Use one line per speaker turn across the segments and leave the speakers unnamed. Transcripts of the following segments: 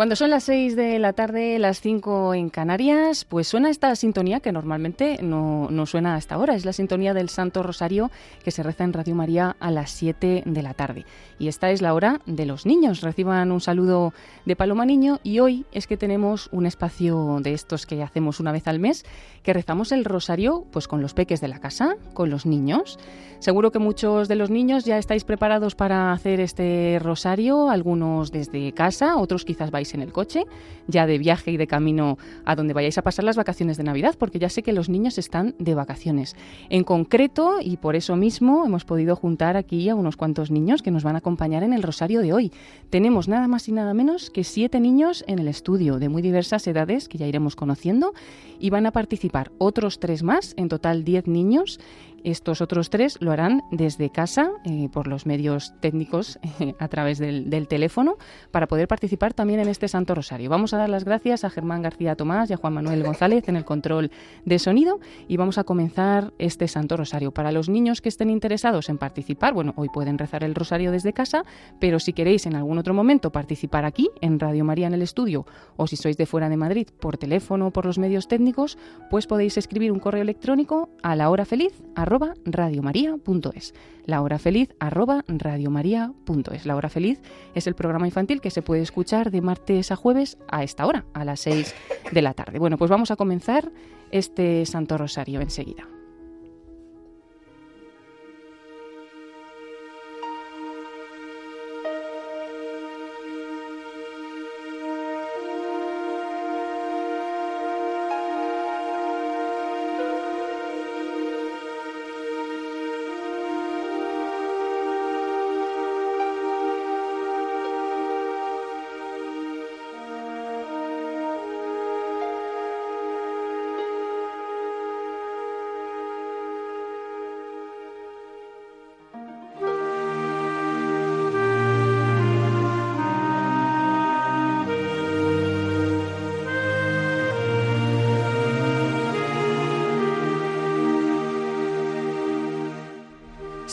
Cuando son las 6 de la tarde, las 5 en Canarias, pues suena esta sintonía que normalmente no, no suena hasta ahora. Es la sintonía del Santo Rosario que se reza en Radio María a las 7 de la tarde. Y esta es la hora de los niños. Reciban un saludo de Paloma Niño y hoy es que tenemos un espacio de estos que hacemos una vez al mes, que rezamos el rosario pues con los peques de la casa, con los niños. Seguro que muchos de los niños ya estáis preparados para hacer este rosario, algunos desde casa, otros quizás vais en el coche, ya de viaje y de camino a donde vayáis a pasar las vacaciones de Navidad, porque ya sé que los niños están de vacaciones. En concreto, y por eso mismo, hemos podido juntar aquí a unos cuantos niños que nos van a acompañar en el rosario de hoy. Tenemos nada más y nada menos que siete niños en el estudio, de muy diversas edades que ya iremos conociendo, y van a participar otros tres más, en total diez niños, estos otros tres lo harán desde casa eh, por los medios técnicos eh, a través del, teléfono para poder participar también en este Santo Rosario. Vamos a dar las gracias a Germán García Tomás y a Juan Manuel González en el control de sonido y vamos a comenzar este Santo Rosario. Para los niños que estén interesados en participar, bueno, hoy pueden rezar el Rosario desde casa, pero si queréis en algún otro momento participar aquí en Radio María en el estudio o si sois de fuera de Madrid por teléfono o por los medios técnicos, pues podéis escribir un correo electrónico a la hora feliz. A radiomaria.es. La hora feliz radiomaria.es. La hora feliz es el programa infantil que se puede escuchar de martes a jueves a esta hora, a las 6 de la tarde. Bueno, pues vamos a comenzar este Santo Rosario enseguida.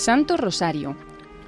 Santo Rosario,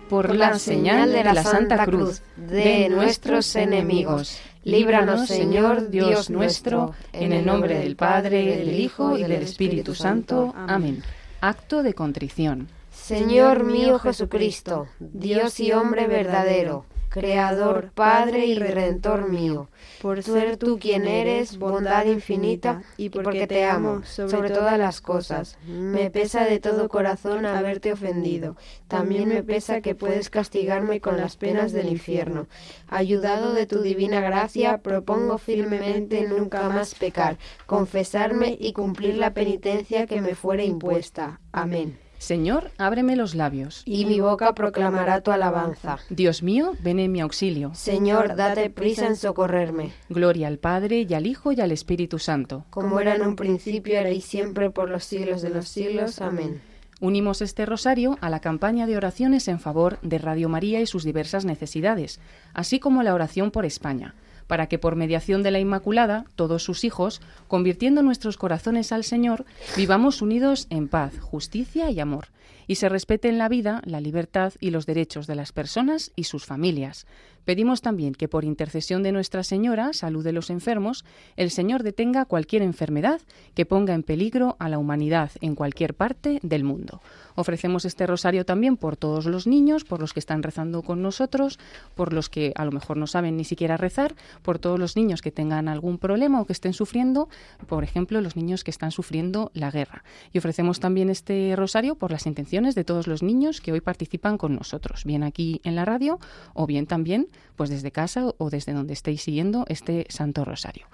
por, la, señal de la, Santa Cruz de nuestros enemigos. Líbranos, Señor, Dios nuestro, en el nombre del Padre, del Hijo y del Espíritu Santo. Amén. Acto de contrición.
Señor mío Jesucristo, Dios y hombre verdadero Creador, Padre y Redentor mío, por ser tú quien eres, bondad infinita, y porque te amo sobre todas las cosas. Me pesa de todo corazón haberte ofendido. También me pesa que puedes castigarme con las penas del infierno. Ayudado de tu divina gracia, propongo firmemente nunca más pecar, confesarme y cumplir la penitencia que me fuere impuesta. Amén.
Señor, ábreme los labios.
Y mi boca proclamará tu alabanza.
Dios mío, ven en mi auxilio.
Señor, date prisa en socorrerme.
Gloria al Padre, y al Hijo, y al Espíritu Santo.
Como era en un principio, era y siempre, por los siglos de los siglos. Amén.
Unimos este rosario a la campaña de oraciones en favor de Radio María y sus diversas necesidades, así como la oración por España para que por mediación de la Inmaculada, todos sus hijos, convirtiendo nuestros corazones al Señor, vivamos unidos en paz, justicia y amor y se respeten la vida, la libertad y los derechos de las personas y sus familias. Pedimos también que por intercesión de Nuestra Señora, salud de los enfermos, el Señor detenga cualquier enfermedad que ponga en peligro a la humanidad en cualquier parte del mundo. Ofrecemos este rosario también por todos los niños, por los que están rezando con nosotros, por los que a lo mejor no saben ni siquiera rezar, por todos los niños que tengan algún problema o que estén sufriendo, por ejemplo, los niños que están sufriendo la guerra. Y ofrecemos también este rosario por las intenciones de todos los niños que hoy participan con nosotros, bien aquí en la radio o bien también pues desde casa o desde donde estéis siguiendo este Santo Rosario.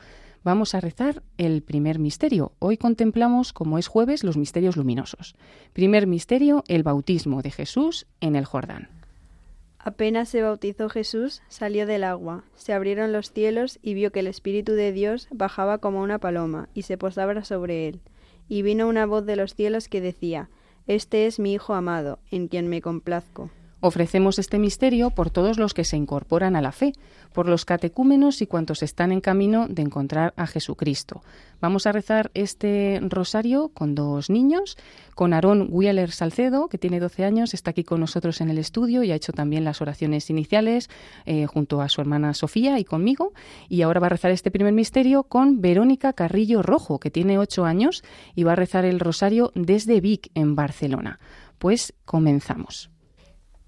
Vamos a rezar el primer misterio. Hoy contemplamos, como es jueves, los misterios luminosos. Primer misterio, el bautismo de Jesús en el Jordán.
Apenas se bautizó Jesús, salió del agua, se abrieron los cielos y vio que el Espíritu de Dios bajaba como una paloma y se posaba sobre él. Y vino una voz de los cielos que decía, este es mi Hijo amado, en quien me complazco.
Ofrecemos este misterio por todos los que se incorporan a la fe, por los catecúmenos y cuantos están en camino de encontrar a Jesucristo. Vamos a rezar este rosario con dos niños, con Aarón Wieler Salcedo, que tiene 12 años, está aquí con nosotros en el estudio y ha hecho también las oraciones iniciales eh, junto a su hermana Sofía y conmigo. Y ahora va a rezar este primer misterio con Verónica Carrillo Rojo, que tiene 8 años y va a rezar el rosario desde Vic, en Barcelona. Pues comenzamos.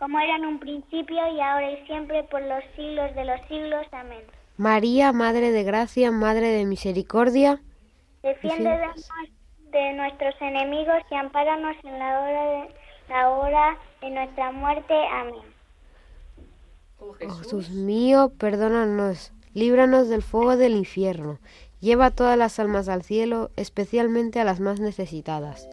como era en un principio y ahora y siempre, por los siglos de los siglos. Amén.
María, Madre de Gracia, Madre de Misericordia,
defiéndonos de nuestros enemigos y ampáranos en la hora de, hora de nuestra muerte. Amén. Oh, oh,
Jesús. Jesús mío, perdónanos, líbranos del fuego del infierno, lleva todas las almas al cielo, especialmente a las más necesitadas.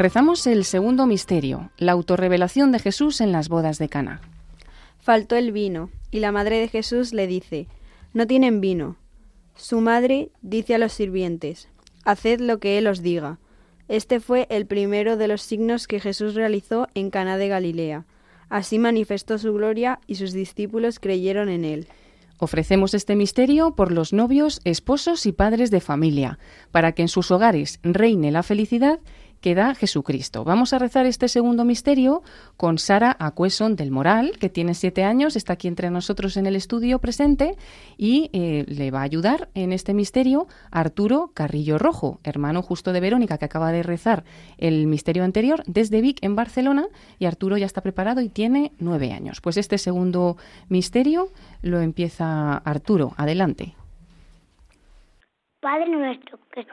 Rezamos el segundo misterio, la autorrevelación de Jesús en las bodas de Cana.
Faltó el vino, y la madre de Jesús le dice: No tienen vino. Su madre dice a los sirvientes: Haced lo que él os diga. Este fue el primero de los signos que Jesús realizó en Cana de Galilea. Así manifestó su gloria y sus discípulos creyeron en él.
Ofrecemos este misterio por los novios, esposos y padres de familia, para que en sus hogares reine la felicidad que da Jesucristo. Vamos a rezar este segundo misterio con Sara Acueson del Moral, que tiene siete años, está aquí entre nosotros en el estudio presente y eh, le va a ayudar en este misterio Arturo Carrillo Rojo, hermano justo de Verónica, que acaba de rezar el misterio anterior desde Vic en Barcelona y Arturo ya está preparado y tiene nueve años. Pues este segundo misterio lo empieza Arturo. Adelante. Padre nuestro que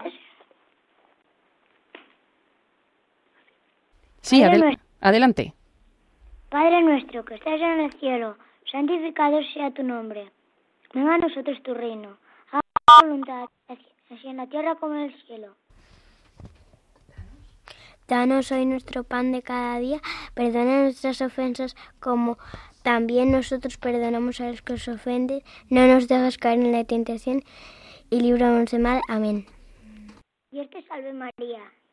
Sí, adelante.
Padre nuestro que estás en el cielo, santificado sea tu nombre. Venga a nosotros tu reino. Haz tu voluntad, así en la tierra como en el cielo.
Danos hoy nuestro pan de cada día, perdona nuestras ofensas como también nosotros perdonamos a los que nos ofenden, no nos dejes caer en la tentación y líbranos de mal. Amén.
Dios te salve María,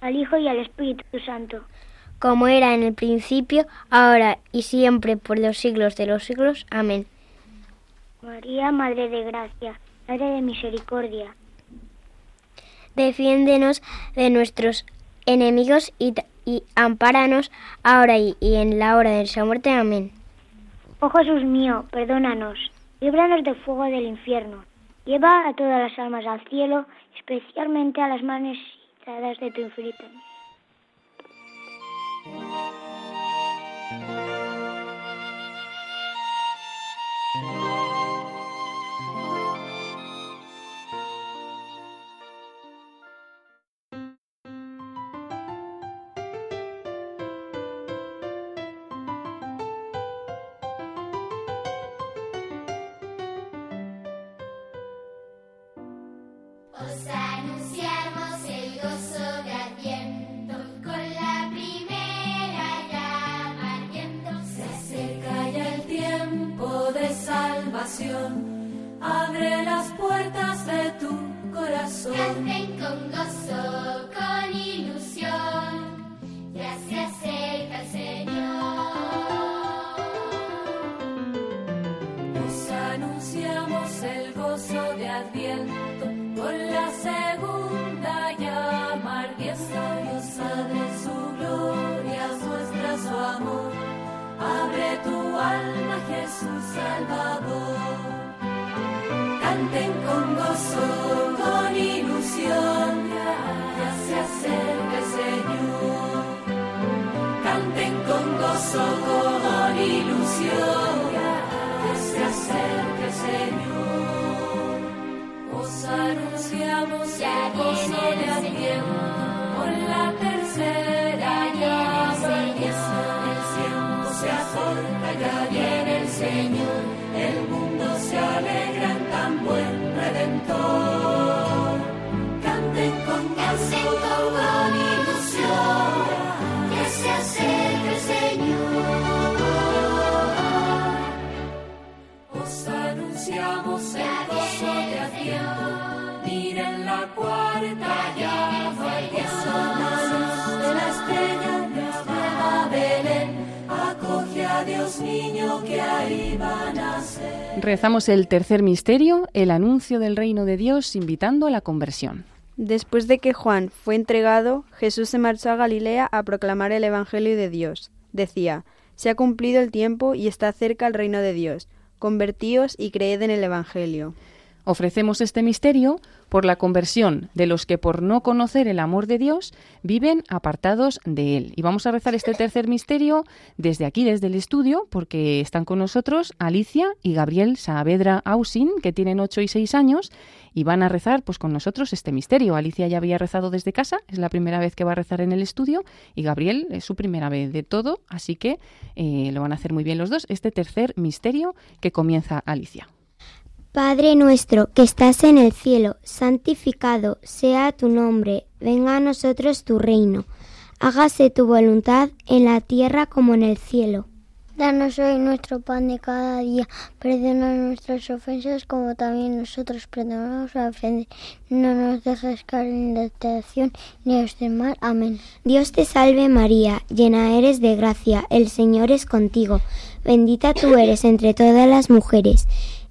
al Hijo y al Espíritu Santo.
Como era en el principio, ahora y siempre, por los siglos de los siglos. Amén.
María, Madre de Gracia, Madre de Misericordia.
Defiéndenos de nuestros enemigos y, y ahora y, en la hora de nuestra muerte. Amén.
Oh Jesús mío, perdónanos, líbranos del fuego del infierno. Lleva a todas las almas al cielo, especialmente a las más de infinito.
Con gozo, con ilusión, ya se acerca Señor.
Canten con gozo, con ilusión, ya se acerca Señor.
Os anunciamos y de tiempo, con la tercera llave. El tiempo se acorta ya viene el Señor, el mundo se alegra. Natal.
Rezamos el tercer misterio, el anuncio del reino de Dios invitando a la conversión. Después de que Juan fue entregado, Jesús se marchó a Galilea a proclamar el Evangelio de Dios. Decía, se ha cumplido el tiempo y está cerca el reino de Dios. Convertíos y creed en el Evangelio.
Ofrecemos este misterio por la conversión de los que por no conocer el amor de Dios viven apartados de Él. Y vamos a rezar este tercer misterio desde aquí, desde el estudio, porque están con nosotros Alicia y Gabriel Saavedra Ausin, que tienen 8 y 6 años, y van a rezar pues con nosotros este misterio. Alicia ya había rezado desde casa, es la primera vez que va a rezar en el estudio, y Gabriel es su primera vez de todo, así que eh, lo van a hacer muy bien los dos, este tercer misterio que comienza Alicia.
Padre nuestro que estás en el cielo, santificado sea tu nombre, venga a nosotros tu reino, hágase tu voluntad en la tierra como en el cielo.
Danos hoy nuestro pan de cada día, perdona nuestras ofensas como también nosotros perdonamos a ofender. No nos dejes caer en la tentación ni os mal. Amén.
Dios te salve María, llena eres de gracia, el Señor es contigo, bendita tú eres entre todas las mujeres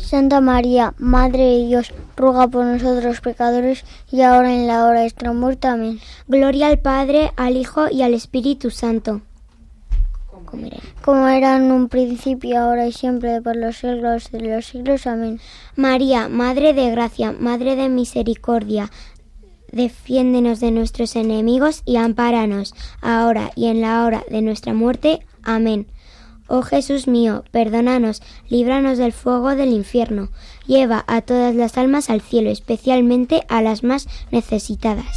Santa María, Madre de Dios, ruega por nosotros pecadores, y ahora en la hora de nuestra muerte. Amén.
Gloria al Padre, al Hijo y al Espíritu Santo.
Como era en un principio, ahora y siempre, por los siglos de los siglos. Amén.
María, Madre de Gracia, Madre de Misericordia, defiéndenos de nuestros enemigos y ampáranos, ahora y en la hora de nuestra muerte. Amén. Oh Jesús mío, perdónanos, líbranos del fuego del infierno, lleva a todas las almas al cielo, especialmente a las más necesitadas.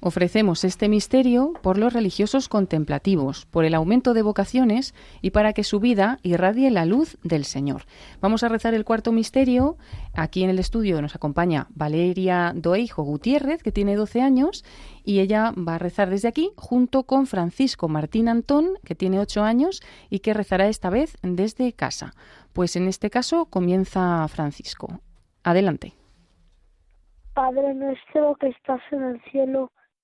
Ofrecemos este misterio por los religiosos contemplativos, por el aumento de vocaciones y para que su vida irradie la luz del Señor. Vamos a rezar el cuarto misterio. Aquí en el estudio nos acompaña Valeria Doeijo Gutiérrez, que tiene 12 años, y ella va a rezar desde aquí junto con Francisco Martín Antón, que tiene 8 años y que rezará esta vez desde casa. Pues en este caso comienza Francisco. Adelante.
Padre nuestro que estás en el cielo,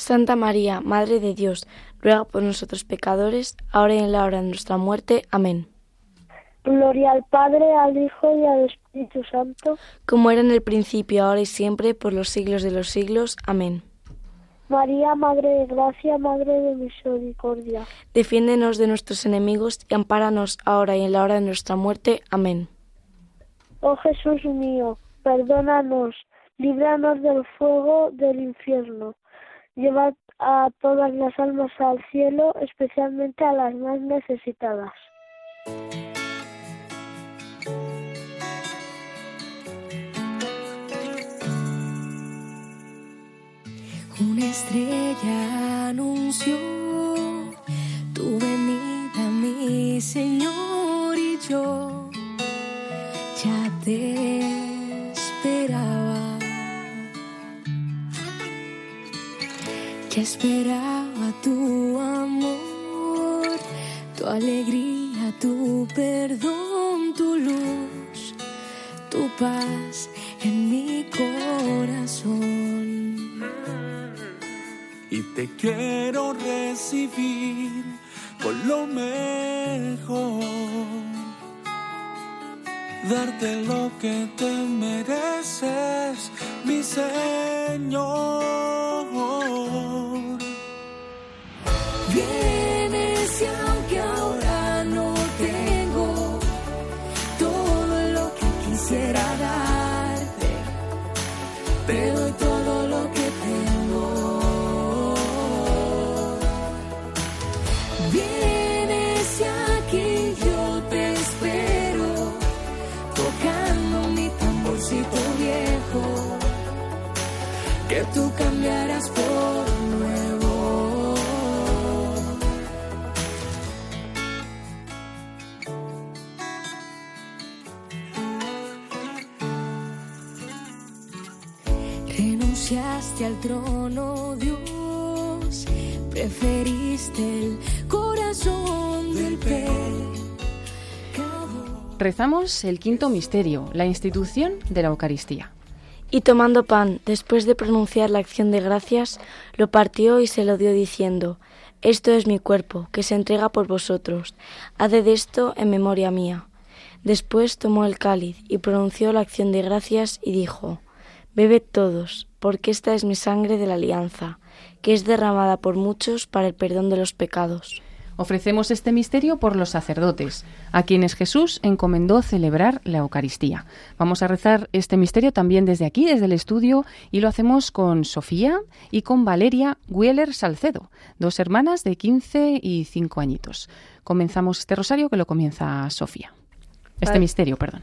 Santa María, Madre de Dios, ruega por nosotros pecadores, ahora y en la hora de nuestra muerte. Amén.
Gloria al Padre, al Hijo y al Espíritu Santo.
Como era en el principio, ahora y siempre, por los siglos de los siglos. Amén.
María, Madre de Gracia, Madre de Misericordia.
Defiéndenos de nuestros enemigos y ampáranos ahora y en la hora de nuestra muerte. Amén.
Oh Jesús mío, perdónanos, líbranos del fuego del infierno llevad a todas las almas al cielo, especialmente a las más necesitadas.
Una estrella anunció tu venida, mi Señor, y yo ya te que esperaba tu amor, tu alegría, tu perdón, tu luz, tu paz en mi corazón.
Y te quiero recibir con lo mejor, darte lo que te mereces, mi Señor.
al trono, Dios. Preferiste el corazón del
Rezamos el quinto misterio, la institución de la Eucaristía.
Y tomando pan, después de pronunciar la acción de gracias, lo partió y se lo dio diciendo, Esto es mi cuerpo, que se entrega por vosotros. Haced esto en memoria mía. Después tomó el cáliz y pronunció la acción de gracias y dijo, Bebed todos, porque esta es mi sangre de la alianza, que es derramada por muchos para el perdón de los pecados.
Ofrecemos este misterio por los sacerdotes, a quienes Jesús encomendó celebrar la Eucaristía. Vamos a rezar este misterio también desde aquí, desde el estudio, y lo hacemos con Sofía y con Valeria Wheeler Salcedo, dos hermanas de 15 y 5 añitos. Comenzamos este rosario que lo comienza Sofía. Este misterio, perdón.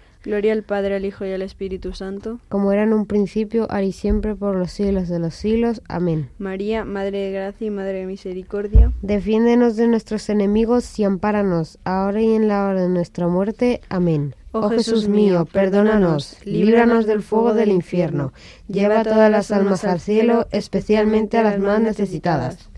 Gloria al Padre, al Hijo y al Espíritu Santo.
Como era en un principio, ahora y siempre, por los siglos de los siglos. Amén.
María, Madre de Gracia y Madre de Misericordia.
Defiéndenos de nuestros enemigos y ampáranos, ahora y en la hora de nuestra muerte. Amén. Oh, oh Jesús mío, perdónanos, líbranos del fuego del infierno. Lleva a todas las almas al cielo, especialmente a las más necesitadas.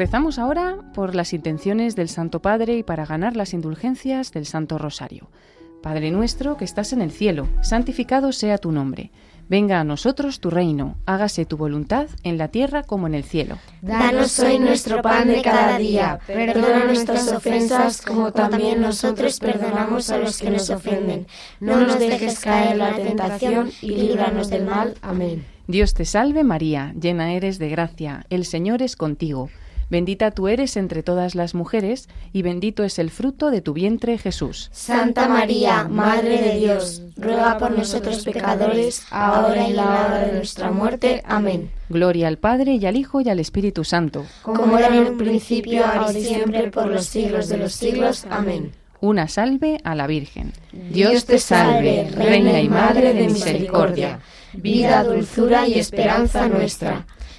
Rezamos ahora por las intenciones del Santo Padre y para ganar las indulgencias del Santo Rosario. Padre nuestro que estás en el cielo, santificado sea tu nombre. Venga a nosotros tu reino, hágase tu voluntad en la tierra como en el cielo.
Danos hoy nuestro pan de cada día, perdona nuestras ofensas como también nosotros perdonamos a los que nos ofenden. No nos dejes caer en la tentación y líbranos del mal. Amén.
Dios te salve María, llena eres de gracia, el Señor es contigo. Bendita tú eres entre todas las mujeres, y bendito es el fruto de tu vientre, Jesús. Santa María, Madre de Dios, ruega por nosotros pecadores, ahora y en la hora de nuestra muerte. Amén.
Gloria al Padre, y al Hijo, y al Espíritu Santo.
Como era en el principio, ahora y siempre, por los siglos de los siglos. Amén
una salve a la Virgen.
Dios te salve, Reina y Madre de Misericordia, vida, dulzura y esperanza nuestra.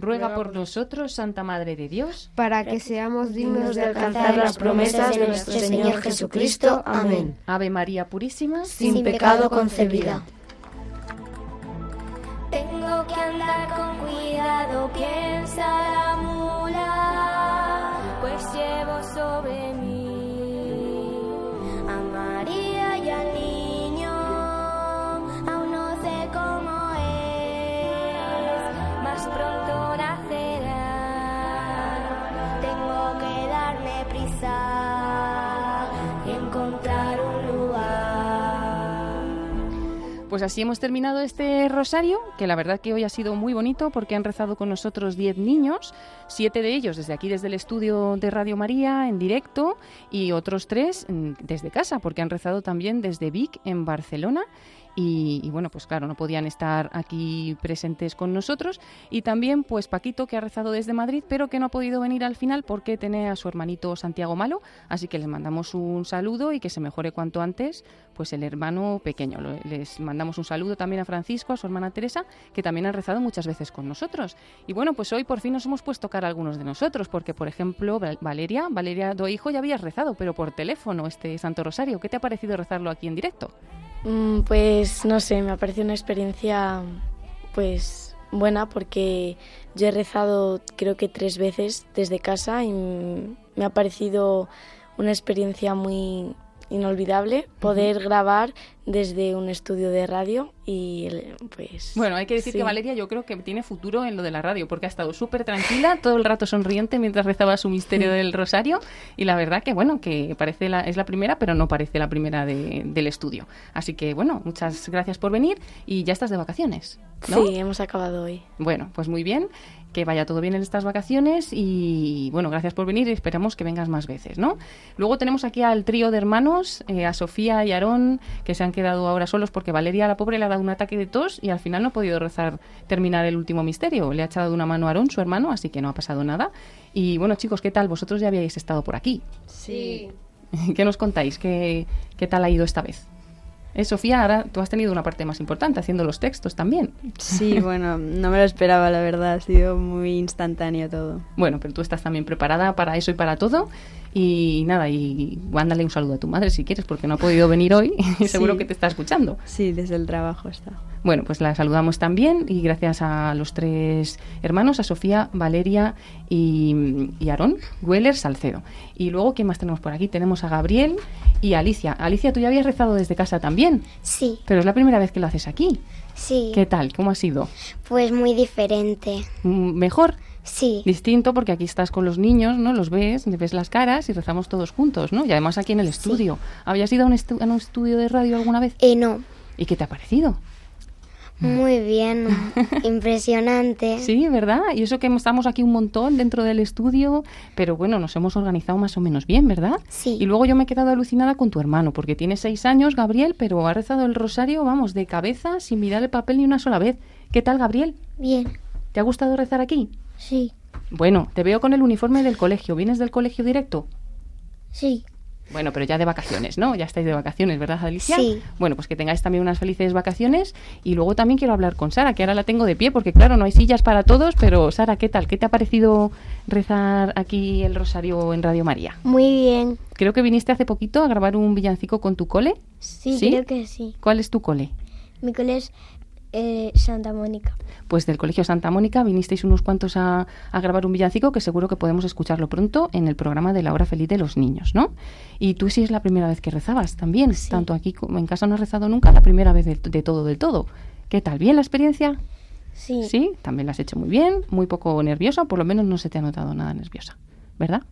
ruega por nosotros, Santa Madre de Dios,
para que seamos dignos de alcanzar las promesas de nuestro Señor Jesucristo. Amén.
Ave María Purísima, sin pecado concebida.
Tengo que andar con cuidado, piensa la mula, pues llevo sobre mí a María y a pronto nacerá. Tengo que darme prisa y encontrar un lugar.
Pues así hemos terminado este rosario, que la verdad que hoy ha sido muy bonito porque han rezado con nosotros 10 niños. Siete de ellos desde aquí, desde el estudio de Radio María, en directo, y otros tres mm, desde casa, porque han rezado también desde Vic, en Barcelona. Y, bueno, pues claro, no podían estar aquí presentes con nosotros. Y también, pues Paquito, que ha rezado desde Madrid, pero que no ha podido venir al final porque tiene a su hermanito Santiago Malo. Así que les mandamos un saludo y que se mejore cuanto antes, pues el hermano pequeño. Les mandamos un saludo también a Francisco, a su hermana Teresa, que también ha rezado muchas veces con nosotros. Y bueno, pues hoy por fin nos hemos puesto algunos de nosotros, porque por ejemplo, Valeria, Valeria hijo ya habías rezado, pero por teléfono este Santo Rosario, ¿qué te ha parecido rezarlo aquí en directo?
Mm, pues no sé, me ha parecido una experiencia pues buena porque yo he rezado creo que tres veces desde casa y me ha parecido una experiencia muy inolvidable poder grabar desde un estudio de radio y pues...
Bueno, hay que decir que Valeria yo creo que tiene futuro en lo de la radio porque ha estado súper tranquila, todo el rato sonriente mientras rezaba su misterio mm. del rosario y la verdad que bueno, que parece la, es la primera pero no parece la primera del estudio. Así que bueno, muchas gracias por venir y ya estás de vacaciones. ¿no?
Sí, hemos acabado hoy.
Bueno, pues muy bien que vaya todo bien en estas vacaciones y bueno, gracias por venir y esperamos que vengas más veces, ¿no? Luego tenemos aquí al trío de hermanos, eh, a Sofía y Aarón, que se han quedado ahora solos porque Valeria, la pobre, le ha dado un ataque de tos y al final no ha podido rezar, terminar el último misterio. Le ha echado una mano a Aarón, su hermano, así que no ha pasado nada. Y bueno, chicos, ¿qué tal? Vosotros ya habíais estado por aquí.
Sí.
¿Qué nos contáis? qué tal ha ido esta vez? Eh, Sofía, ahora tú has tenido una parte más importante haciendo los textos también.
Sí, bueno, no me lo esperaba, la verdad, ha sido muy instantáneo todo.
Bueno, pero tú estás también preparada para eso y para todo. Y nada, y mándale un saludo a tu madre si quieres, porque no ha podido venir hoy y seguro que te está escuchando.
Sí, desde el trabajo está.
Bueno, pues la saludamos también y gracias a los tres hermanos, a Sofía, Valeria y, y Aarón, Weller, Salcedo. Y luego, ¿qué más tenemos por aquí? Tenemos a Gabriel y Alicia. Alicia, tú ya habías rezado desde casa también.
Sí.
Pero es la primera vez que lo haces aquí.
Sí.
¿Qué tal? ¿Cómo ha sido?
Pues muy diferente.
Mm, ¿Mejor?
Sí.
Distinto porque aquí estás con los niños, ¿no? Los ves, ves las caras y rezamos todos juntos, ¿no? Y además aquí en el estudio. ¿Habías ido a un, a un estudio de radio alguna vez?
Eh, no.
¿Y qué te ha parecido?
Muy bien, impresionante.
sí, ¿verdad? Y eso que estamos aquí un montón dentro del estudio, pero bueno, nos hemos organizado más o menos bien, ¿verdad?
Sí.
Y luego yo me he quedado alucinada con tu hermano, porque tiene seis años, Gabriel, pero ha rezado el rosario, vamos, de cabeza, sin mirar el papel ni una sola vez. ¿Qué tal, Gabriel?
Bien.
¿Te ha gustado rezar aquí?
Sí.
Bueno, te veo con el uniforme del colegio. ¿Vienes del colegio directo?
Sí.
Bueno, pero ya de vacaciones, ¿no? Ya estáis de vacaciones, ¿verdad, Alicia? Sí. Bueno, pues que tengáis también unas felices vacaciones. Y luego también quiero hablar con Sara, que ahora la tengo de pie, porque claro, no hay sillas para todos, pero Sara, ¿qué tal? ¿Qué te ha parecido rezar aquí el rosario en Radio María?
Muy bien.
Creo que viniste hace poquito a grabar un villancico con tu cole.
Sí, ¿Sí? creo que sí.
¿Cuál es tu cole?
Mi cole es eh, Santa Mónica.
Pues del Colegio Santa Mónica vinisteis unos cuantos a, grabar un villancico que seguro que podemos escucharlo pronto en el programa de la hora feliz de los niños, ¿no? Y tú sí es la primera vez que rezabas también, tanto aquí como en casa no has rezado nunca, la primera vez de, todo, del todo. ¿Qué tal? ¿Bien la experiencia?
Sí.
Sí, también la has hecho muy bien, muy poco nerviosa, por lo menos no se te ha notado nada nerviosa, ¿verdad?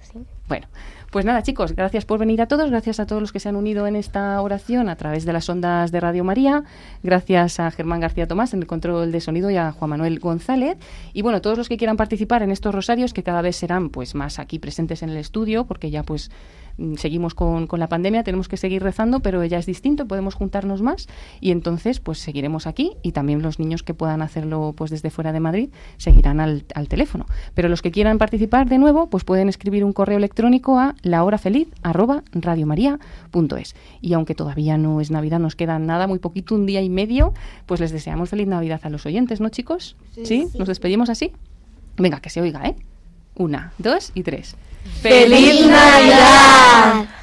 Sí. Bueno, pues nada, chicos, gracias por venir a todos, gracias a todos los que se han unido en esta oración a través de las ondas de Radio María, gracias a Germán García Tomás en el control de sonido y a Juan Manuel González. Y bueno, todos los que quieran participar en estos rosarios, que cada vez serán pues más aquí presentes en el estudio, porque ya pues Mm, seguimos con, la pandemia, tenemos que seguir rezando, pero ya es distinto, podemos juntarnos más y entonces pues seguiremos aquí y también los niños que puedan hacerlo pues desde fuera de Madrid seguirán al, al teléfono. Pero los que quieran participar de nuevo pues pueden escribir un correo electrónico a lahorafeliz@radiomaria.es. Y aunque todavía no es Navidad, nos queda nada, muy poquito, un día y medio, pues les deseamos feliz Navidad a los oyentes, ¿no chicos?
¿Sí?
¿Nos despedimos así? Venga, que se oiga, ¿eh? Una, dos y tres.
¡Feliz Navidad!